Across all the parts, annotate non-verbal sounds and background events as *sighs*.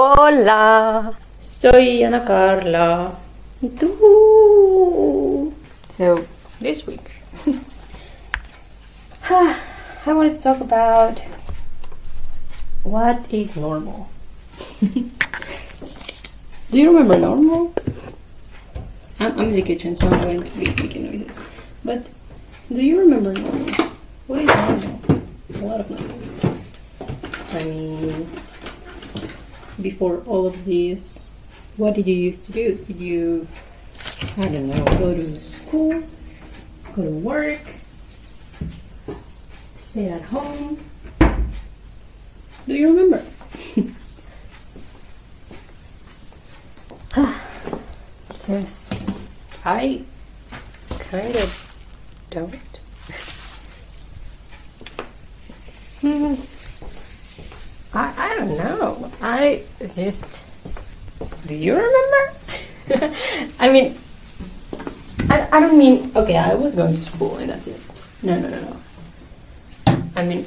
Hola, soy Ana Carla. ¿Y tú? So, this week, *laughs* ah, I want to talk about what is normal. *laughs* Do you remember normal? I'm, I'm in the kitchen, so I'm going to be making noises. But do you remember normal? What is normal? A lot of noises. I mean, before all of this, what did you used to do? Did you, I don't know, go to school, go to work, stay at home? Do you remember? *sighs* Yes, I kind of don't. *laughs* Hmm. I, I don't know. I just. Do you remember? *laughs* I mean, I, I don't mean. Okay, I was going to school and that's it. No, no, no, no. I mean,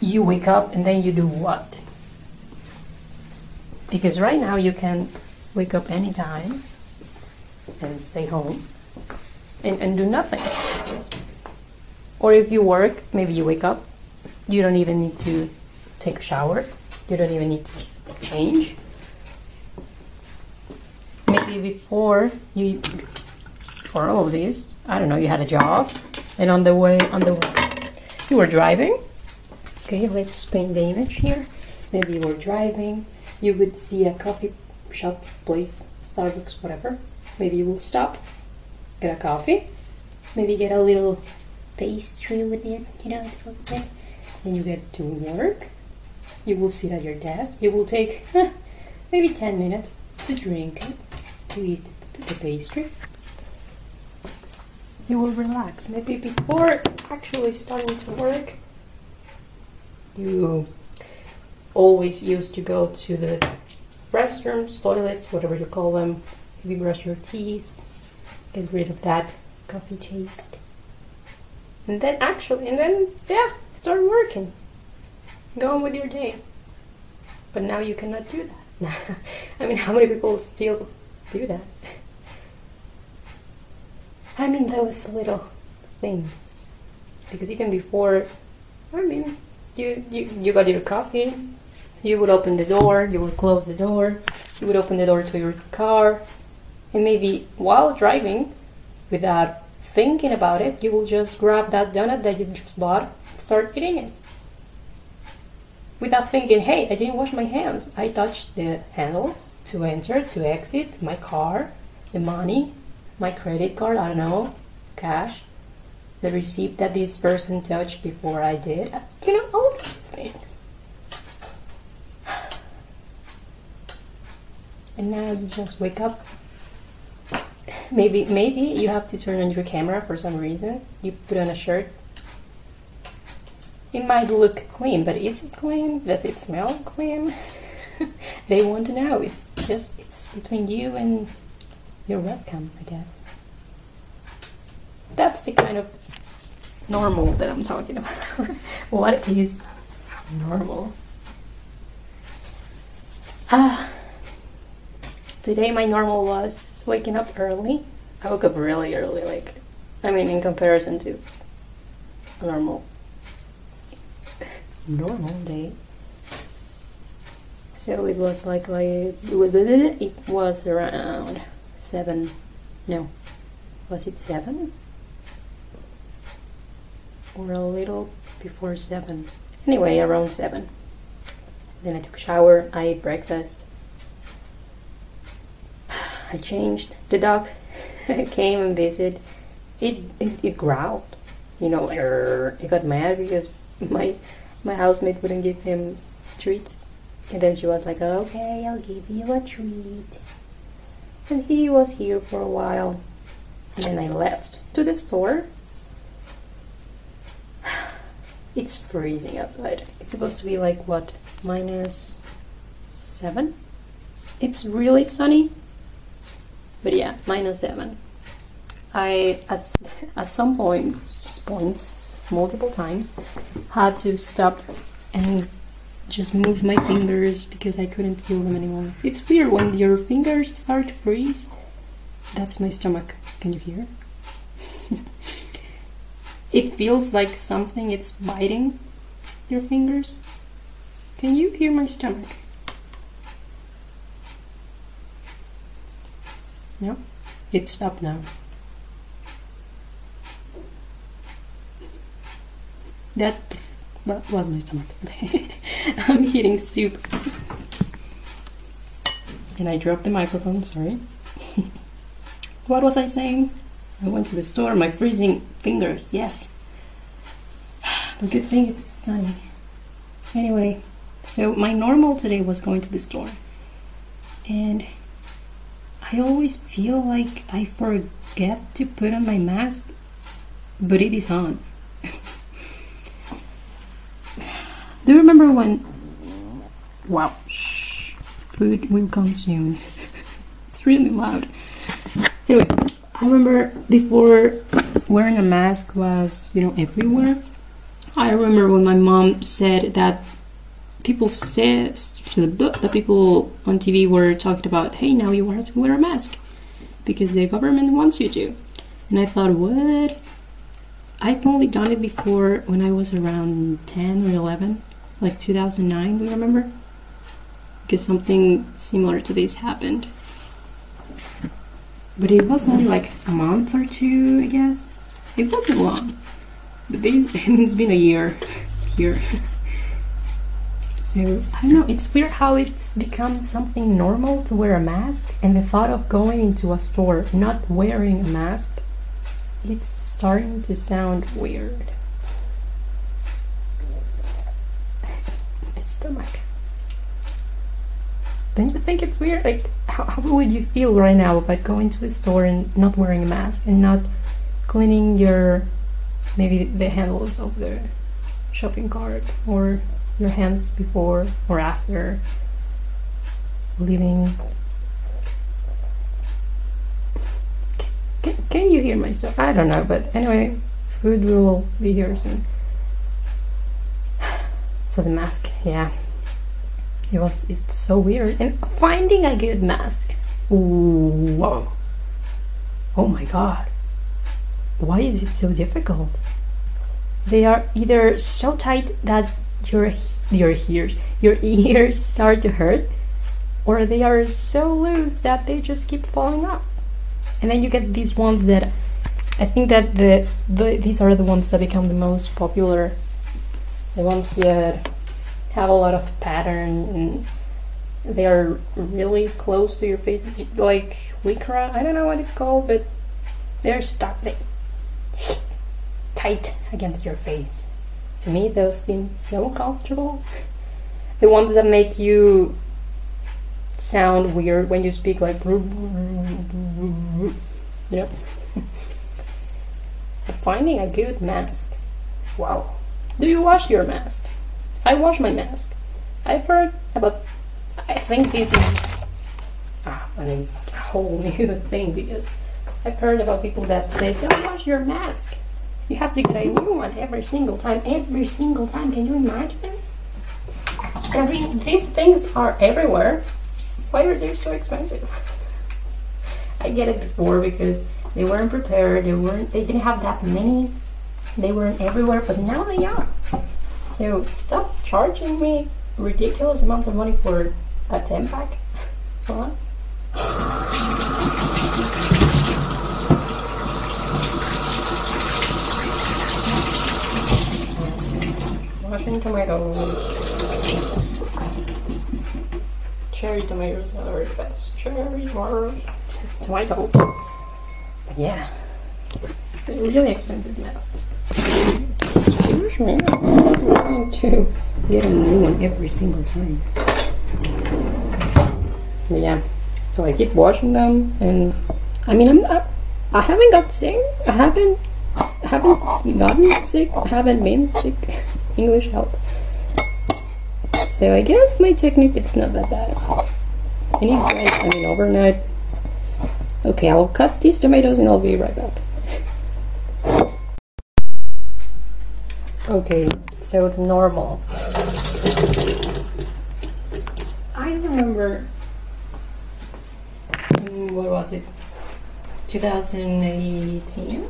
you wake up and then you do what? Because right now you can wake up anytime and stay home and, and do nothing. Or if you work, maybe you wake up, you don't even need to take a shower, you don't even need to change. Maybe before you, for all of this, I don't know, you had a job, and on the way, on the way, you were driving. Okay, let's paint the image here. Maybe you were driving, you would see a coffee shop place, Starbucks, whatever. Maybe you will stop, get a coffee, maybe get a little pastry with it, you know. Then you get to work. You will sit at your desk. You will take maybe 10 minutes to drink to eat the pastry. You will relax. Maybe before actually starting to work, you always used to go to the restrooms, toilets, whatever you call them. Maybe brush your teeth, get rid of that coffee taste. And then actually, and then, yeah, start working. Go on with your day. But now you cannot do that. *laughs* I mean, how many people still do that? I mean, those little things. Because even before, I mean, you, you, you got your coffee, you would open the door, you would close the door, you would open the door to your car, and maybe while driving, without thinking about it, you will just grab that donut that you just bought, start eating it. Without thinking, hey, I didn't wash my hands. I touched the handle to enter, to exit, my car, the money, my credit card, I don't know, cash, the receipt that this person touched before I did. You know, all these things. And now you just wake up maybe maybe you have to turn on your camera for some reason. You put on a shirt. It might look clean, but is it clean? Does it smell clean? *laughs* they want to know. It's just it's between you and your webcam, I guess. That's the kind of normal that I'm talking about. *laughs* what is normal? Ah. Today my normal was waking up early. I woke up really early, like, I mean, in comparison to normal, normal day. So it was like, like, it was, it was around seven, no, was it seven? Or a little before seven. Anyway, around seven. Then I took a shower, I ate breakfast. *sighs* I changed. The dog *laughs* came and visited. It, it, it growled. You know, it got mad because *laughs* my my housemate wouldn't give him treats. And then she was like, okay, I'll give you a treat. And he was here for a while. And then I left to the store. *sighs* It's freezing outside. It's supposed to be like, what, minus seven? It's really sunny. But yeah, minus seven. I at at some point points multiple times had to stop and just move my fingers because I couldn't feel them anymore. It's weird when your fingers start to freeze. That's my stomach. Can you hear? *laughs* it feels like something it's biting your fingers. Can you hear my stomach? No? It stopped now. That that was my stomach. *laughs* I'm eating soup. And I dropped the microphone, sorry. *laughs* what was I saying? I went to the store, my freezing fingers, yes. *sighs* But good thing it's sunny. Anyway, so my normal today was going to the store. And I always feel like I forget to put on my mask, but it is on. Do you remember when? Wow, shh, food will come soon. *laughs* it's really loud. Anyway, I remember before wearing a mask was, you know, everywhere. I remember when my mom said that people said to the book that people on TV were talking about, hey, now you have to wear a mask because the government wants you to. And I thought, what? I've only done it before when I was around 10 or 11 like 2009, do you remember? Because something similar to this happened. But it was only like a month or two, I guess. It wasn't long. But this, *laughs* it's been a year here. *laughs* So, I don't know, it's weird how it's become something normal to wear a mask, and the thought of going into a store not wearing a mask, it's starting to sound weird. Stomach. Don't you think it's weird? Like, how, how would you feel right now about going to a store and not wearing a mask and not cleaning your maybe the handles of the shopping cart or your hands before or after leaving? Can, can you hear my stuff? I don't know, but anyway, food will be here soon. So the mask, yeah, it was. It's so weird. And finding a good mask. Whoa. Oh my god. Why is it so difficult? They are either so tight that your your ears your *laughs* ears start to hurt, or they are so loose that they just keep falling off. And then you get these ones that I think that the, the these are the ones that become the most popular the ones that have a lot of pattern and they are really close to your face, like lycra. I don't know what it's called, but they're stuck they *laughs* tight against your face. To me, those seem so comfortable. The ones that make you sound weird when you speak, like *laughs* yep. *laughs* Finding a good mask. Wow. Do you wash your mask? I wash my mask. I've heard about. I think this is ah, I mean, a whole *laughs* new thing because I've heard about people that say, "Don't wash your mask. You have to get a new one every single time. Every single time. Can you imagine?" I mean, these things are everywhere. Why are they so expensive? I get it before because they weren't prepared. They weren't. They didn't have that many they weren't everywhere, but now they are. So stop charging me ridiculous amounts of money for a 10 pack. *laughs* Come on. Washing tomatoes. Cherry tomatoes are the best. Cherry tomatoes. Tomato. But yeah. Really expensive mask. I'm not going to get a new one every single time. But yeah, so I keep washing them, and I mean, I'm not, I haven't got sick. I haven't, haven't gotten sick. I haven't been sick. *laughs* English help. So I guess my technique it's not that bad. Bread. I mean overnight. Okay, I'll cut these tomatoes and I'll be right back. Okay, so normal. I remember mm, what was it 2018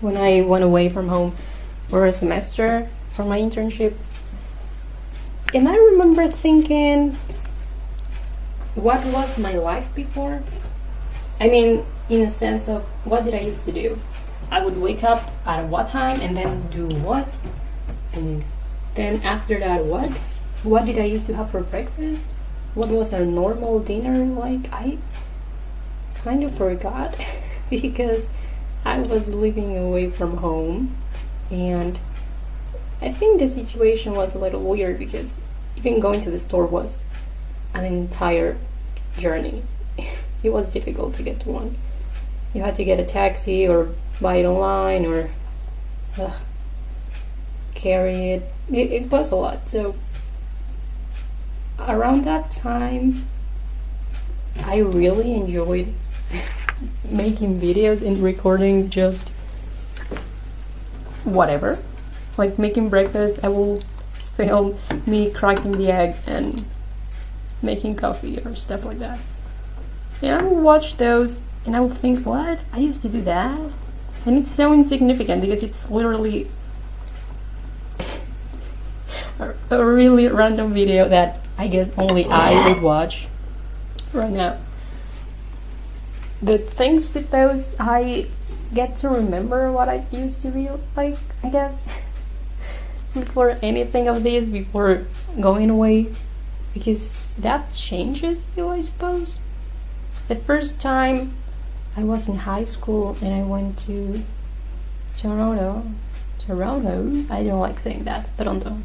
when I went away from home for a semester for my internship. And I remember thinking, what was my life before? I mean, in a sense of what did I used to do? I would wake up at what time and then do what? And then after that, what? What did I used to have for breakfast? What was a normal dinner like? I kind of forgot *laughs* because I was living away from home and I think the situation was a little weird because even going to the store was an entire journey. *laughs* it was difficult to get to one. You had to get a taxi or buy it online or uh, carry it. it. It was a lot. So around that time, I really enjoyed *laughs* making videos and recording just whatever. Like making breakfast, I will *laughs* film me cracking the egg and making coffee or stuff like that. And I will watch those and I will think, what? I used to do that? And it's so insignificant because it's literally *laughs* a, really random video that I guess only I would watch right now. The things with those, I get to remember what I used to be like, I guess, *laughs* before anything of this, before going away, because that changes you, I suppose. The first time I was in high school and I went to Toronto, Toronto, I don't like saying that, Toronto,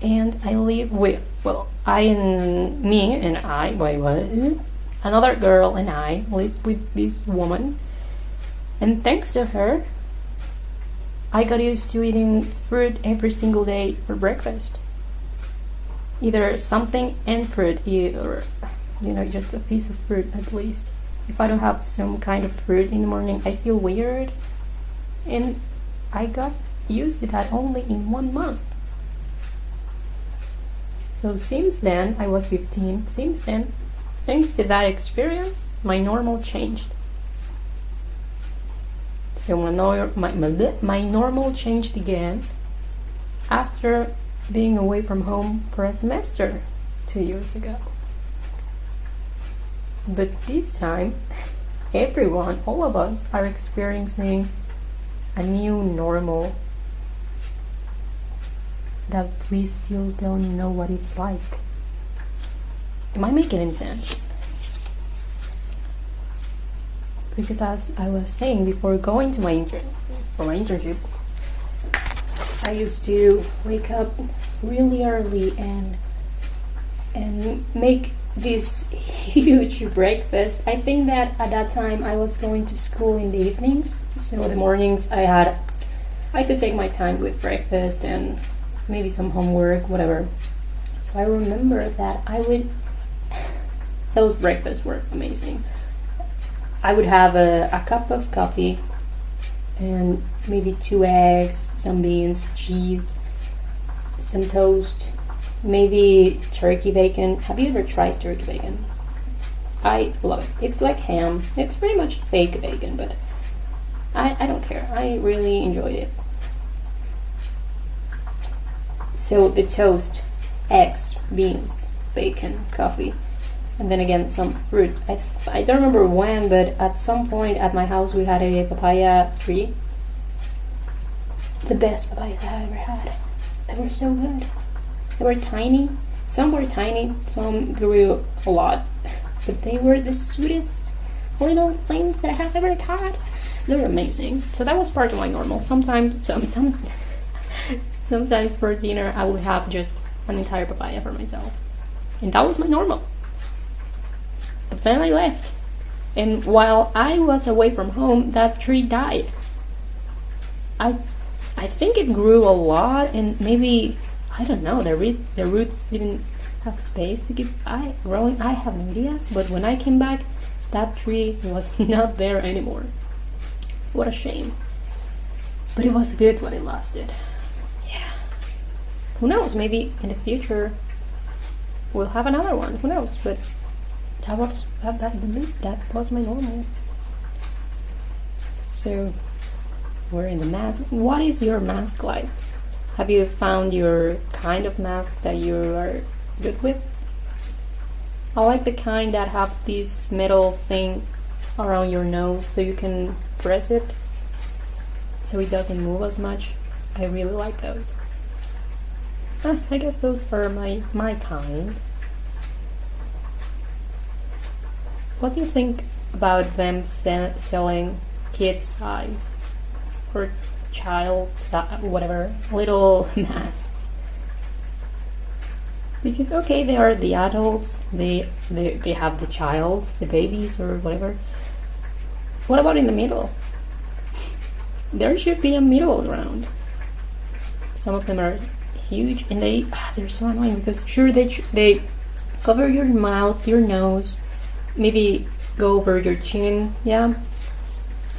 and I live with, well, I and me and I, wait, what? Another girl and I live with this woman and thanks to her, I got used to eating fruit every single day for breakfast. Either something and fruit, or you know, just a piece of fruit at least. If I don't have some kind of fruit in the morning, I feel weird. And I got used to that only in one month. So since then, I was 15. Since then, thanks to that experience, my normal changed. So my, my, my, my normal changed again after being away from home for a semester two years ago. But this time, everyone, all of us, are experiencing a new normal that we still don't know what it's like. Am I making any sense? because as I was saying before going to my intern for my internship, I used to wake up really early and and make this huge *laughs* breakfast. I think that at that time I was going to school in the evenings, so the mornings I had I could take my time with breakfast and maybe some homework, whatever. So I remember that I would *sighs* those breakfasts were amazing. I would have a, a cup of coffee and maybe two eggs, some beans, cheese, some toast, maybe turkey bacon. Have you ever tried turkey bacon? I love it. It's like ham. It's pretty much fake bacon, but I, I don't care. I really enjoyed it. So the toast, eggs, beans, bacon, coffee and then again some fruit. I, I don't remember when, but at some point at my house we had a papaya tree. The best papayas I ever had. They were so good. They were tiny. Some were tiny, some grew a lot, but they were the sweetest little things that I have ever had. They were amazing. So that was part of my normal. Sometimes, *laughs* some, some, sometimes for dinner I would have just an entire papaya for myself, and that was my normal. But then I left. And while I was away from home, that tree died. I, I think it grew a lot, and maybe I don't know. The roots, the roots didn't have space to keep I growing. I have no idea. But when I came back, that tree was *laughs* not there anymore. What a shame. But it was good when it lasted. Yeah. Who knows? Maybe in the future we'll have another one. Who knows? But that was that that that was my normal. So wearing the mask. What is your mask like? Have you found your kind of mask that you are good with? I like the kind that have this metal thing around your nose so you can press it so it doesn't move as much. I really like those. Ah, I guess those are my my kind. What do you think about them se- selling kid size or child whatever little *laughs* masks? Because okay, they are the adults, they they they have the childs, the babies or whatever. What about in the middle? There should be a middle ground. Some of them are huge and they ah, they're so annoying because sure they they cover your mouth, your nose, maybe go over your chin, yeah.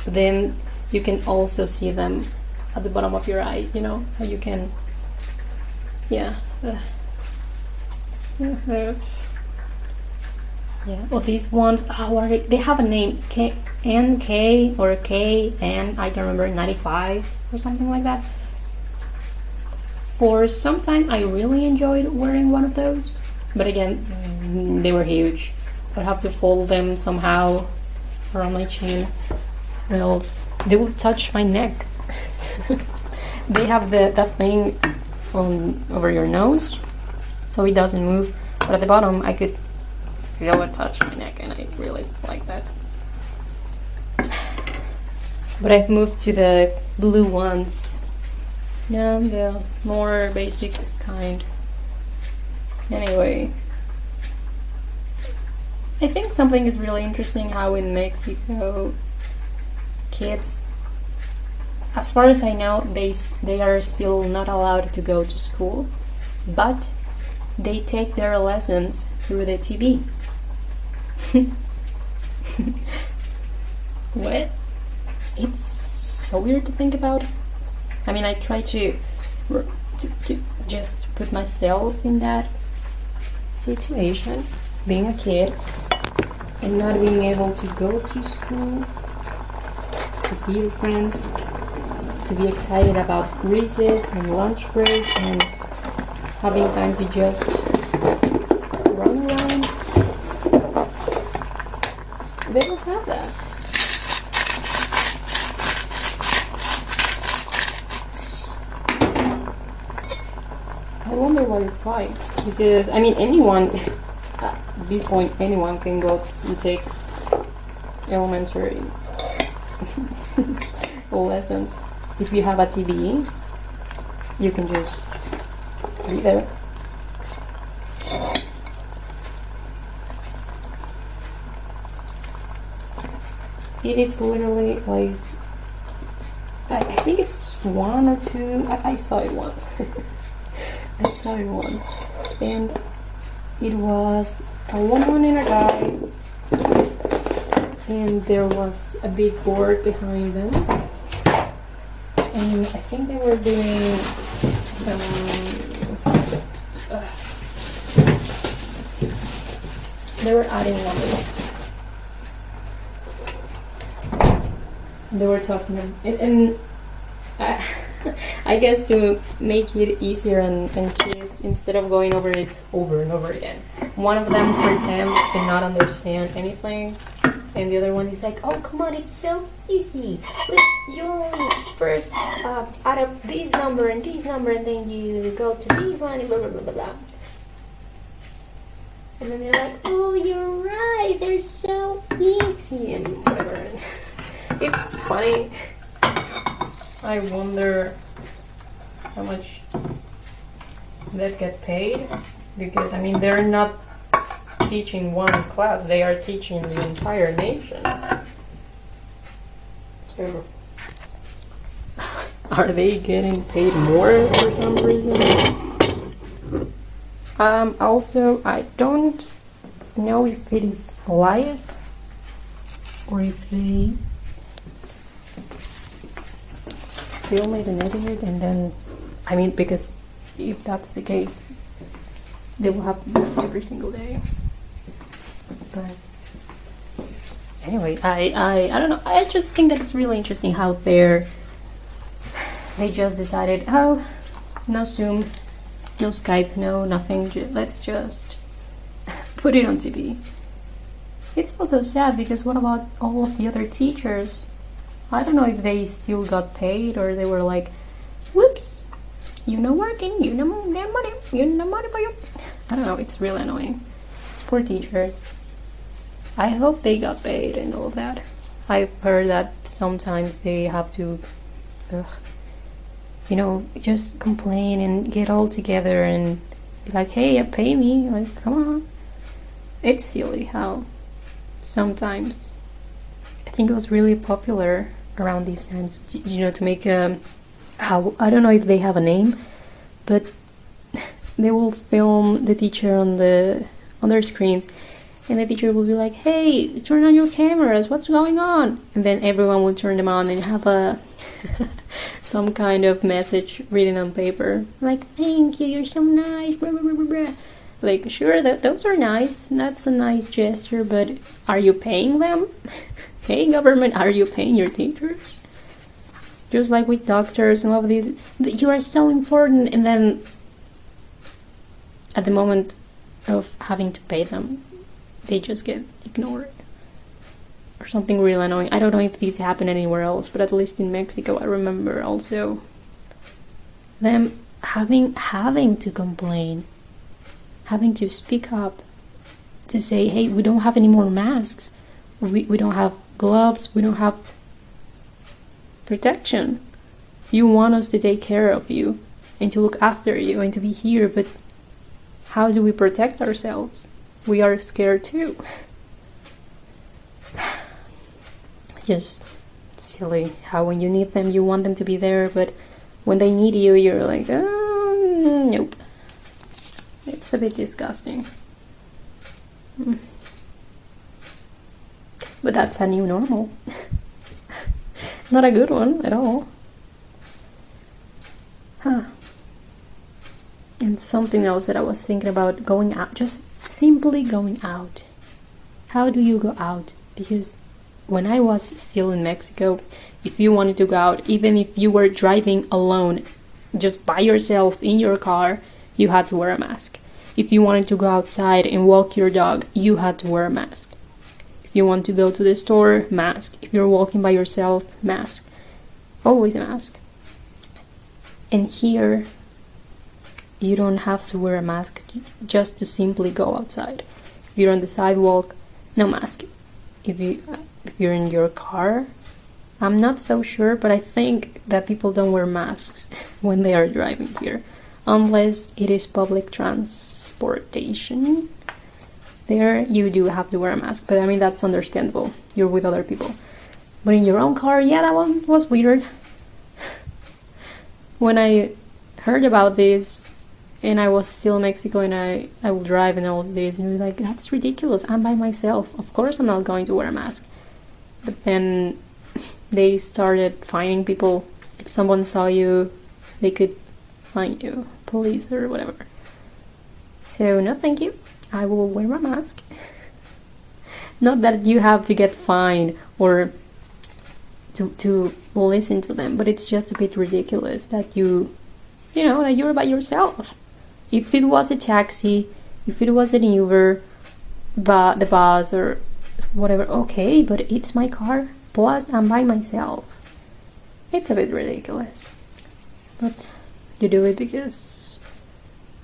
But then you can also see them at the bottom of your eye. You know how you can, yeah. Uh, yeah, yeah. Well, these ones, oh, are they, they have a name, K, NK or KN, I don't remember, 95 or something like that. For some time, I really enjoyed wearing one of those, but again, mm, they were huge. I'd have to fold them somehow around my chin, or else they will touch my neck. They have the that thing on over your nose, so it doesn't move. But at the bottom, I could feel it touch my neck, and I really like that. But I've moved to the blue ones. Yeah, the more basic kind. Anyway, I think something is really interesting how in Mexico kids as far as I know they they are still not allowed to go to school but they take their lessons through the TV. *laughs* what? It's so weird to think about. I mean, I try to, to, to just put myself in that situation, being a kid and not being able to go to school, to see your friends, to be excited about recess and lunch break and having time to just run around. They don't have that. I wonder what it's like because I mean anyone *laughs* at this point anyone can go and take elementary *laughs* lessons. If you have a TV, you can just be there. It is literally like I, I think it's one or two. I, I saw it once. *laughs* I saw it once, and it was a woman and a guy, and there was a big board behind them, and I think they were doing some. they were adding numbers. They were talking, and, and I, *laughs* I guess to make it easier on, on kids, instead of going over it over and over again, one of them pretends to not understand anything, and the other one is like, "Oh, come on, it's so easy. You only first uh, add up this number and this number, and then you go to this one, and blah blah blah blah blah." And then they're like, "Oh, you're right. They're so easy," and whatever. *laughs* It's funny. I wonder how much that get paid because I mean they're not teaching one class; they are teaching the entire nation. So, are they getting paid more for some reason? Um. Also, I don't know if it is live or if they film it and edit it and then I mean because if that's the case they will have every single day. But anyway, I, I I don't know. I just think that it's really interesting how they're they just decided, oh, no Zoom, no Skype, no nothing. Let's just *laughs* put it on TV. It's also sad because what about all of the other teachers? I don't know if they still got paid or they were like, whoops, you no working, you no get money, you no money for you. I don't know, it's really annoying. Poor teachers. I hope they got paid and all that. I've heard that sometimes they have to, ugh, you know, just complain and get all together and be like, hey, uh, pay me. Like, come on. It's silly how sometimes I think it was really popular around these times, you know, to make a how I don't know if they have a name, but *laughs* they will film the teacher on the on their screens and the teacher will be like, "Hey, turn on your cameras. What's going on?" And then everyone will turn them on and have a *laughs* some kind of message written on paper, like, "Thank you, you're so nice." Blah, blah, blah. Like, sure, that those are nice. That's a nice gesture, but are you paying them? *laughs* hey, government, are you paying your teachers? Just like with doctors and all of these, th- you are so important, and then at the moment of having to pay them, they just get ignored. Or something real annoying. I don't know if these happen anywhere else, but at least in Mexico, I remember also them having having to complain, having to speak up, to say, "Hey, we don't have any more masks. We we don't have gloves. We don't have protection. You want us to take care of you and to look after you and to be here, but how do we protect ourselves? We are scared too." *sighs* just silly how when you need them you want them to be there but when they need you you're like oh, nope. It's a bit disgusting. Mm. but that's a new normal. *laughs* Not a good one at all. Huh. And something else that i was thinking about going out just simply going out how do you go out because when I was still in Mexico, if you wanted to go out, even if you were driving alone, just by yourself in your car, you had to wear a mask. If you wanted to go outside and walk your dog, you had to wear a mask. If you want to go to the store, mask. If you're walking by yourself, mask. Always a mask. And here, you don't have to wear a mask just to simply go outside. If you're on the sidewalk, no mask. If you if you're in your car, I'm not so sure, but I think that people don't wear masks *laughs* when they are driving here, unless it is public transportation. There, you do have to wear a mask, but I mean that's understandable. You're with other people, but in your own car, yeah, that one was weird. *laughs* when I heard about this, and I was still in Mexico, and I I would drive and all this, and you're like, that's ridiculous. I'm by myself. Of course, I'm not going to wear a mask. But then they started finding people. If someone saw you, they could fine you, police or whatever. So no, thank you. I will wear my mask. *laughs* Not that you have to get fined or to to listen to them, but it's just a bit ridiculous that you, you know, that you're by yourself. If it was a taxi, if it was an Uber, but the bus or whatever, okay, but it's my car. Plus, I'm by myself. It's a bit ridiculous. But you do it because,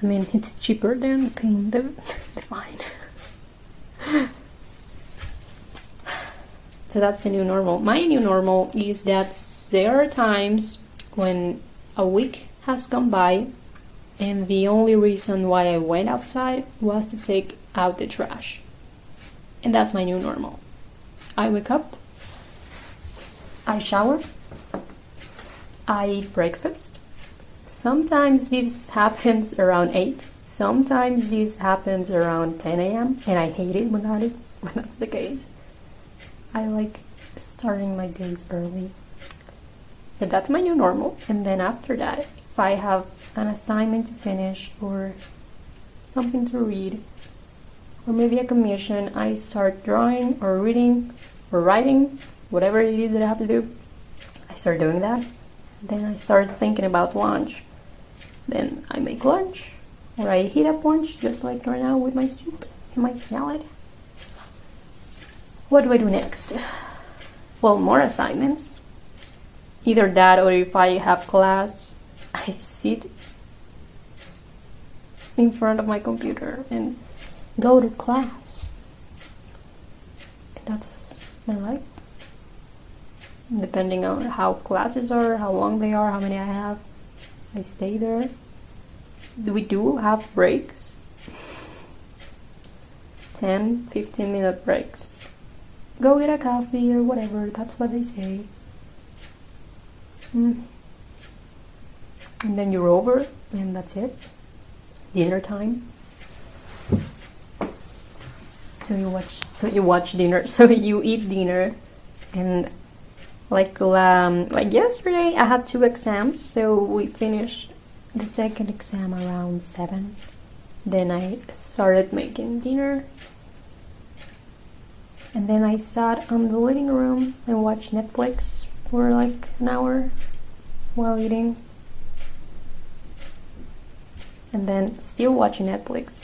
I mean, it's cheaper than paying the, *laughs* the fine. so that's the new normal. My new normal is that there are times when a week has gone by and the only reason why I went outside was to take out the trash. And that's my new normal. I wake up, I shower, I eat breakfast. Sometimes this happens around 8, sometimes this happens around 10 a.m., and I hate it when, that is, *laughs* when that's the case. I like starting my days early. But that's my new normal. And then after that, if I have an assignment to finish or something to read, or maybe a commission. I start drawing or reading or writing, whatever it is that I have to do. I start doing that. Then I start thinking about lunch. Then I make lunch, or I heat up lunch just like right now with my soup and my salad. What do I do next? Well, more assignments. Either that or if I have class, I sit in front of my computer and go to class. That's my life. Depending on how classes are, how long they are, how many I have, I stay there. We do have breaks 10 15 minute breaks. Go get a coffee or whatever, that's what they say. Mm. And then you're over, and that's it. Dinner time. So you watch. So you watch dinner. *laughs* So you eat dinner, and like um, like yesterday, I had two exams. So we finished the second exam around seven. Then I started making dinner. And then I sat on the living room and watched Netflix for like an hour while eating. And then, still watching Netflix,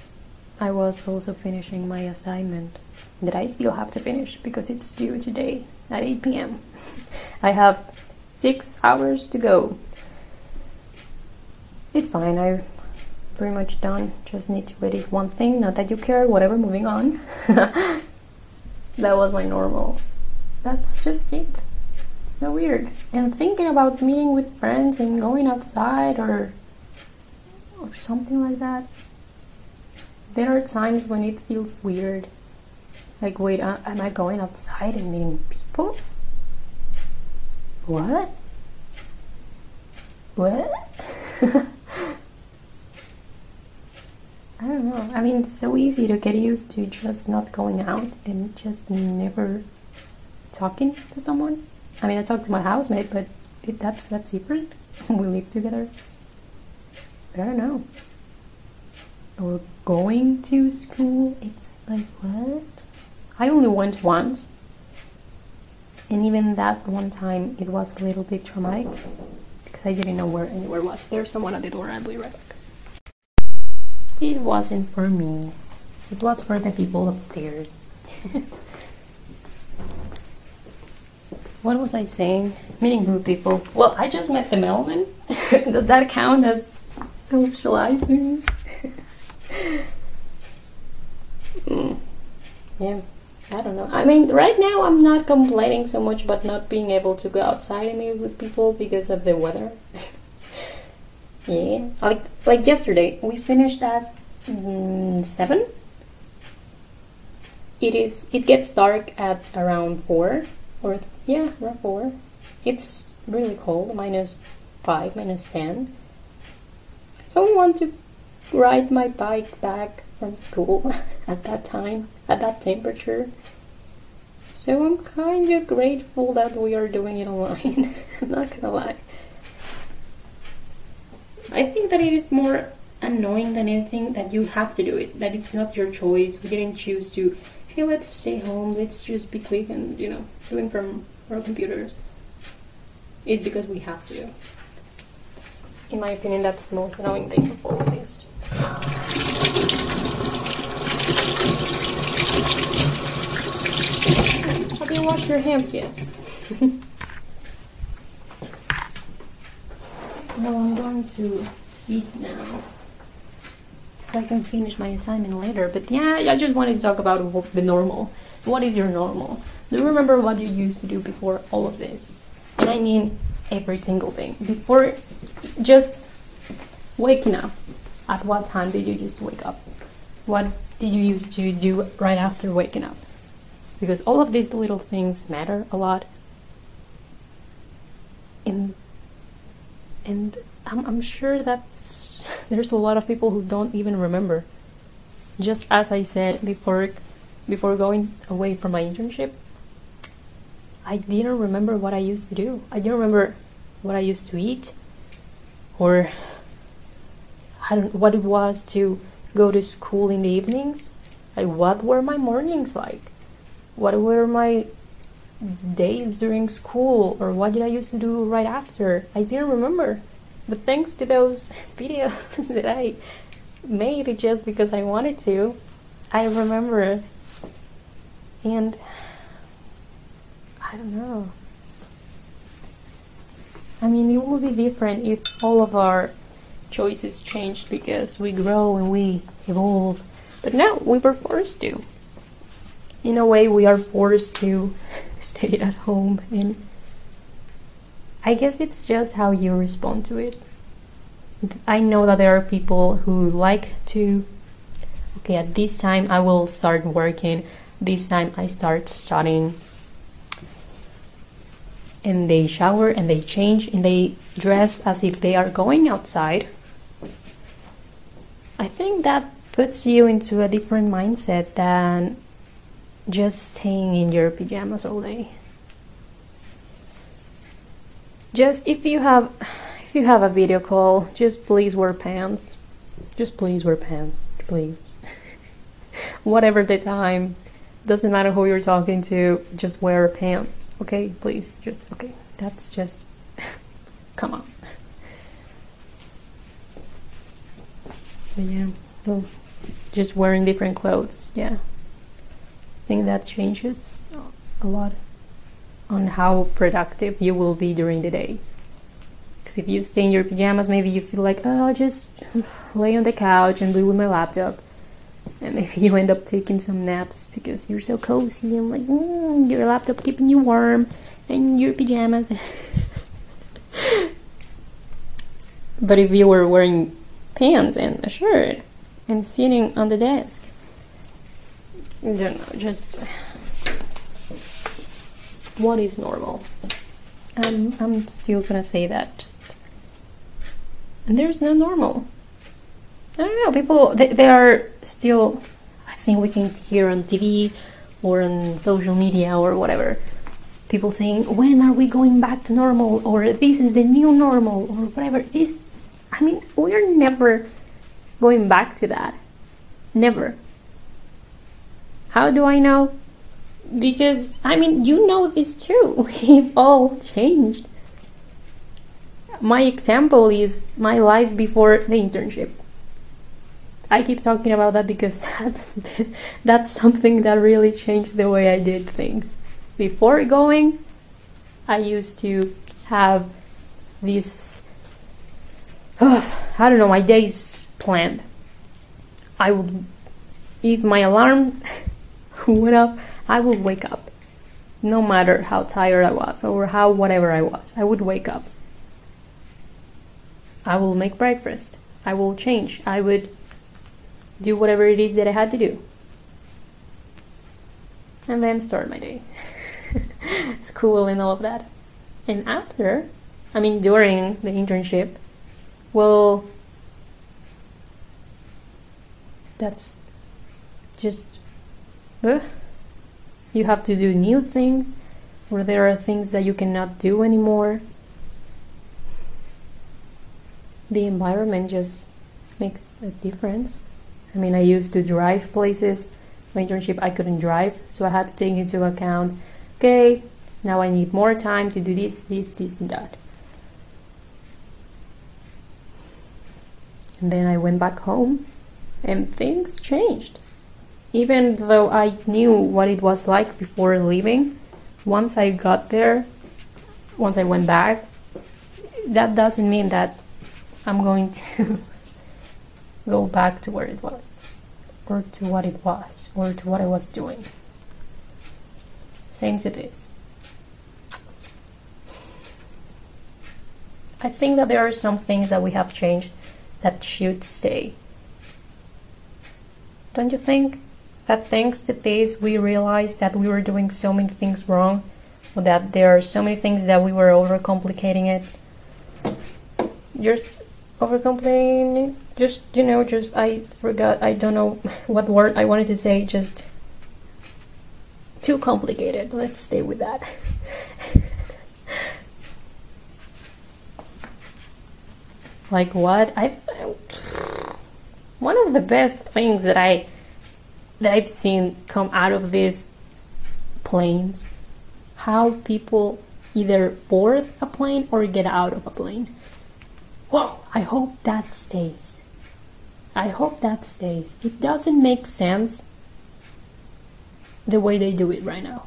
I was also finishing my assignment that I still have to finish because it's due today at 8 pm. *laughs* I have six hours to go. It's fine, I'm pretty much done. Just need to edit one thing, not that you care, whatever, moving on. *laughs* that was my normal. That's just it. So weird. And thinking about meeting with friends and going outside or or something like that. There are times when it feels weird. Like, wait, uh, am I going outside and meeting people? What? What? *laughs* I don't know. I mean, it's so easy to get used to just not going out and just never talking to someone. I mean, I talk to my housemate, but it, that's that's different. *laughs* we live together. I don't know. Or going to school, it's like what? I only went once, and even that one time, it was a little bit traumatic because I didn't know where anywhere was. There's someone at the door. I'll be right back. It wasn't for me. It was for the people upstairs. *laughs* what was I saying? Meeting new people. Well, I just met the mailman. *laughs* Does that count as socializing? mm. Yeah, I don't know. I mean, right now I'm not complaining so much about not being able to go outside and meet with people because of the weather. *laughs* yeah, like like yesterday we finished at mm, seven. It is. It gets dark at around four, or yeah, around four. It's really cold, minus five, minus ten. I don't want to ride my bike back from school *laughs* at that time, at that temperature. So I'm kind of grateful that we are doing it online. *laughs* I'm not gonna lie. I think that it is more annoying than anything that you have to do it, that it's not your choice. We didn't choose to, hey, let's stay home, let's just be quick and, you know, doing from our computers. It's because we have to. In my opinion, that's the most annoying thing of all of this. Have you washed your hands yet? *laughs* well, I'm going to eat now so I can finish my assignment later. But yeah, I just wanted to talk about the normal. What is your normal? Do you remember what you used to do before all of this? And I mean every single thing. Before just waking up. At what time did you to wake up? What did you used to do right after waking up? Because all of these little things matter a lot. And and I'm, I'm sure that *laughs* there's a lot of people who don't even remember. Just as I said before before going away from my internship, I didn't remember what I used to do. I didn't remember what I used to eat or I don't what it was to go to school in the evenings? Like, what were my mornings like? What were my days during school? Or what did I used to do right after? I didn't remember. But thanks to those *laughs* videos *laughs* that I made just because I wanted to, I remember. And I don't know. I mean, it will be different if all of our choices changed because we grow and we evolve. But no, we were forced to. In a way, we are forced to *laughs* stay at home, and I guess it's just how you respond to it. I know that there are people who like to. Okay, at this time I will start working. This time I start studying. And they shower and they change and they dress as if they are going outside I think that puts you into a different mindset than just staying in your pajamas all day. Just if you have if you have a video call, just please wear pants. Just please wear pants, please. *laughs* Whatever the time, doesn't matter who you're talking to, just wear pants. Okay, please. Just okay. That's just *laughs* come on. But yeah, so just wearing different clothes. Yeah, I think that changes a lot on how productive you will be during the day. Because if you stay in your pajamas, maybe you feel like, oh, I'll just *sighs* lay on the couch and be with my laptop. And maybe *laughs* you end up taking some naps because you're so cozy and like mm, your laptop keeping you warm and your pajamas. *laughs* but if you were wearing pants and a shirt and sitting on the desk. I don't know, just what is normal? I'm, I'm still gonna say that. Just and there's no normal. I don't know. People they, they are still. I think we can hear on TV or on social media or whatever. People saying, "When are we going back to normal?" or "This is the new normal," or whatever. This I mean, we're never going back to that. Never. How do I know? Because, I mean, you know this too. *laughs* We've all changed. My example is my life before the internship. I keep talking about that because *laughs* that's that's something that really changed the way I did things. Before going, I used to have this I don't know, my days planned. I would, if my alarm *laughs* went up, I would wake up. No matter how tired I was or how whatever I was, I would wake up. I will make breakfast. I will change. I would do whatever it is that I had to do. And then start my day. *laughs* School and all of that. And after, I mean, during the internship, well, that's just. You have to do new things, or there are things that you cannot do anymore. The environment just makes a difference. I mean, I used to drive places. My internship, I couldn't drive, so I had to take into account okay, now I need more time to do this, this, this, and that. And then I went back home and things changed. Even though I knew what it was like before leaving, once I got there, once I went back, that doesn't mean that I'm going *laughs* to go back to where it was, or to what it was, or to what I was doing. Same to this. I think that there are some things that we have changed that should stay. Don't you think that thanks to this we realized that we were doing so many things wrong, or that there are so many things that we were overcomplicating it? Just overcomplicating just you know just i forgot i don't know *laughs* what word i wanted to say just too complicated let's stay with that *laughs* Like what? I one of the best things that I that I've seen come out of these planes how people either board a plane or get out of a plane. Whoa, I hope that stays. I hope that stays. It doesn't make sense the way they do it right now.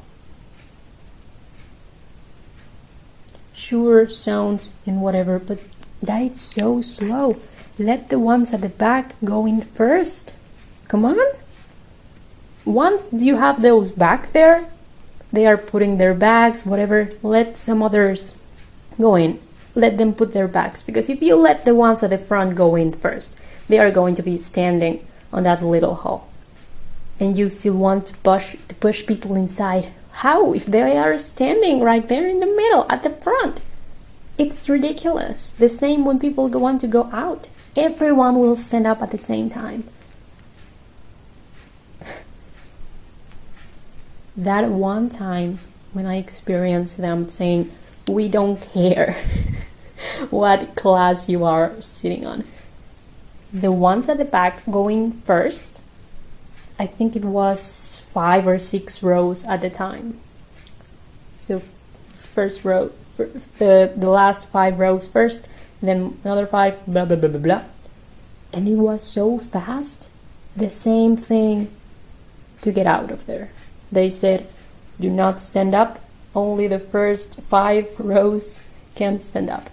Sure, sounds and whatever, but that is so slow. Let the ones at the back go in first. Come on. Once you have those back there, they are putting their bags, whatever, let some others go in. Let them put their bags. Because if you let the ones at the front go in first, they are going to be standing on that little hall. And you still want to push, to push people inside. How? If they are standing right there in the middle at the front. It's ridiculous. The same when people want to go out. Everyone will stand up at the same time. *laughs* that one time when I experienced them saying, We don't care *laughs* what class you are sitting on. The ones at the back going first, I think it was five or six rows at the time. So, first row, the, the last five rows first, then another five, blah, blah, blah, blah, blah. And it was so fast, the same thing to get out of there. They said, do not stand up, only the first five rows can stand up.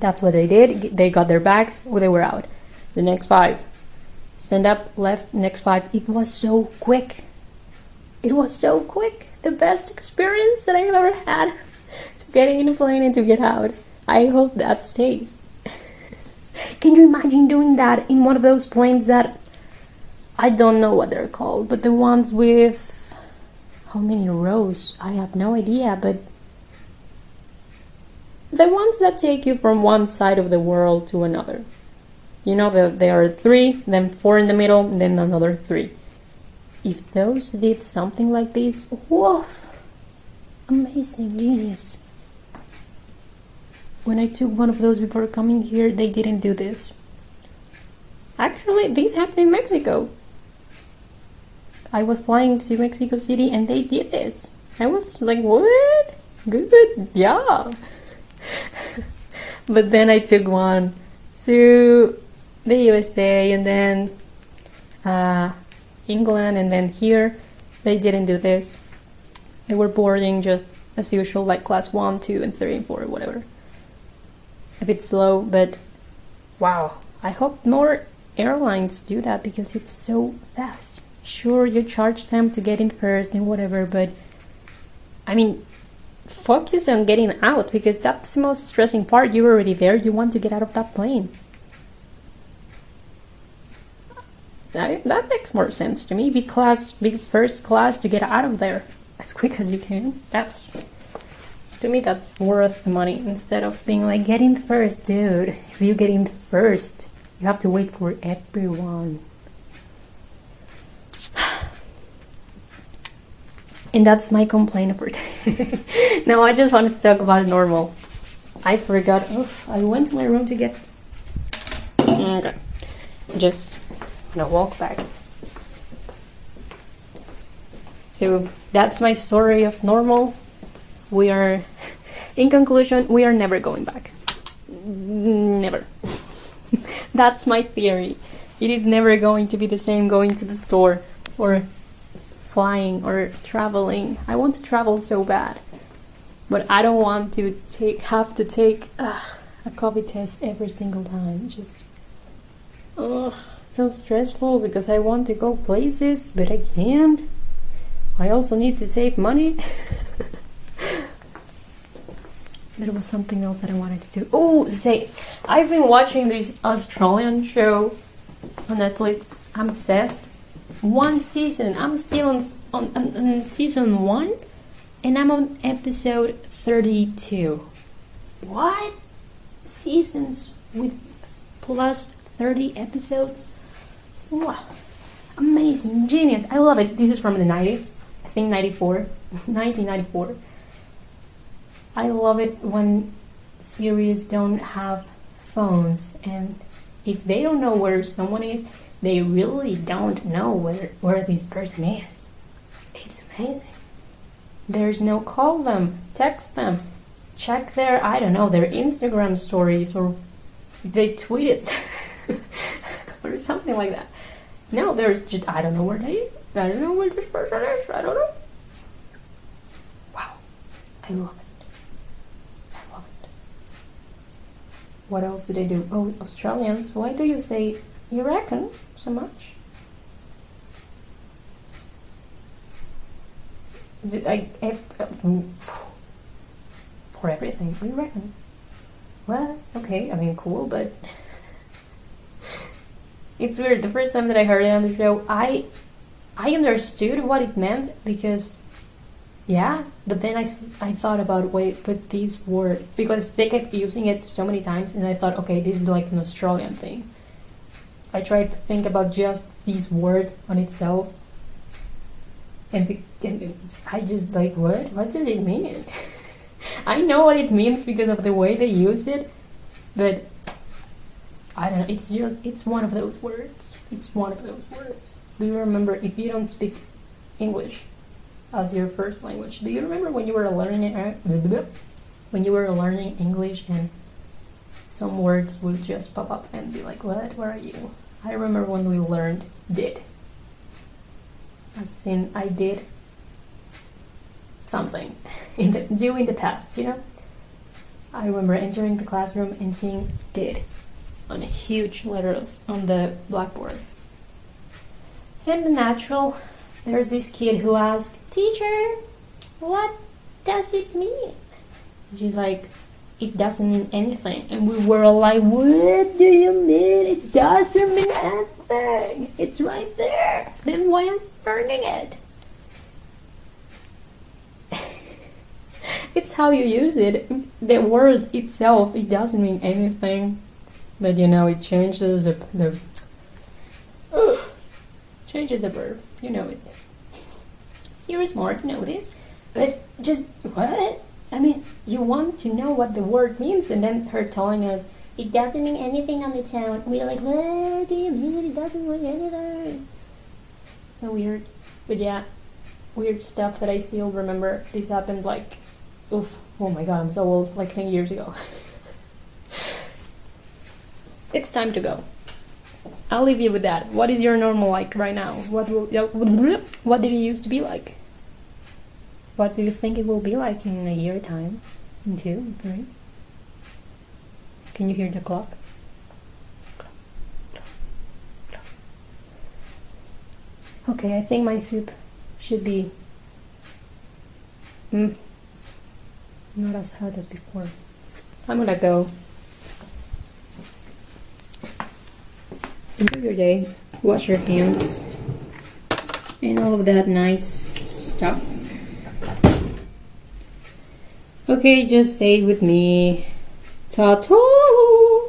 That's what they did. They got their bags, they were out. The next five, stand up, left, next five. It was so quick. It was so quick. The best experience that I've ever had *laughs* to get in a plane and to get out. I hope that stays. *laughs* Can you imagine doing that in one of those planes that I don't know what they're called, but the ones with how many rows? I have no idea, but the ones that take you from one side of the world to another. You know that there are three, then four in the middle, then another three. If those did something like this, woof! Amazing, genius. When I took one of those before coming here, they didn't do this. Actually, this happened in Mexico. I was flying to Mexico City and they did this. I was like, what? Good job. *laughs* but then I took one to the USA and then uh, England and then here. They didn't do this. They were boarding just as usual, like class 1, 2, and 3, and 4, whatever. A bit slow, but wow. I hope more airlines do that because it's so fast sure you charge them to get in first and whatever but i mean focus on getting out because that's the most stressing part. You're already there. You want to get out of that plane. That, that makes more sense to me. Be class be first class to get out of there as quick as you can. That's to me that's worth the money instead of being like get in first dude. If you get in first you have to wait for everyone And that's my complaint for today. *laughs* now I just wanted to talk about normal. I forgot. Oof, I went to my room to get. Okay. Just gonna walk back. So that's my story of normal. We are, *laughs* in conclusion, we are never going back. Never. *laughs* that's my theory. It is never going to be the same going to the store or flying or traveling. I want to travel so bad, but I don't want to take have to take a COVID test every single time. Just ugh, so stressful because I want to go places, but I can't. I also need to save money. *laughs* there was something else that I wanted to do. Oh, say, I've been watching this Australian show on Netflix. I'm obsessed one season. I'm still on, on, on, on season one, and I'm on episode 32. What? Seasons with plus 30 episodes? Wow. Amazing. Genius. I love it. This is from the 90s. I think 94. *laughs* 1994. I love it when series don't have phones and if they don't know where someone is, they really don't know where where this person is. It's amazing. There's no call them, text them, check their I don't know their Instagram stories or they tweet it *laughs* or something like that. No, there's just I don't know where they I don't know where this person is. I don't know. Wow, I love it. I love it. What else do they do? Oh, Australians. Why do you say you reckon so much? Do- I, I, for everything. You reckon? Well, okay. I mean, cool, but *laughs* it's weird. The first time that I heard it on the show, I I understood what it meant because yeah, but then I th- I thought about wait, but these were because they kept using it so many times, and I thought, okay, this is like an Australian thing. I tried to think about just this word on itself, and, be- and I just like, what? What does it mean? *laughs* I know what it means because of the way they used it, but I don't know. It's just it's one of those words. It's one of those words. Do you remember if you don't speak English as your first language? Do you remember when you were learning when you were learning English and some words would just pop up and be like, "What? Where are you?" I remember when we learned did. As in, I did something *laughs* in the do the past. You know. I remember entering the classroom and seeing did on huge letters on the blackboard. And the natural, there's this kid who asked, Teacher, what does it mean? She's like, It doesn't mean anything. And we were like, What do you mean? It doesn't mean anything. It's right there. Then why are you learning it? *laughs* it's how you use it. The word itself, it doesn't mean anything. But you know, it changes the, the *sighs* changes the verb. You know it. You're smart, you know this. But just what? I mean, you want to know what the word means, and then her telling us it doesn't mean anything on its own. We're like, what do you mean? It doesn't mean anything. So weird. But yeah, weird stuff that I still remember. This happened like, oof, oh my god, I'm so old, like 10 years ago. *laughs* it's time to go. I'll leave you with that. What is your normal like right now? What will, what did it used to be like? What do you think it will be like in a year time? In two, three? Can you hear the clock? Okay, I think my soup should be mm, not as hot as before. I'm gonna go. Enjoy your day. Wash your hands. And all of that nice stuff. Okay, just say it with me. Tattoo!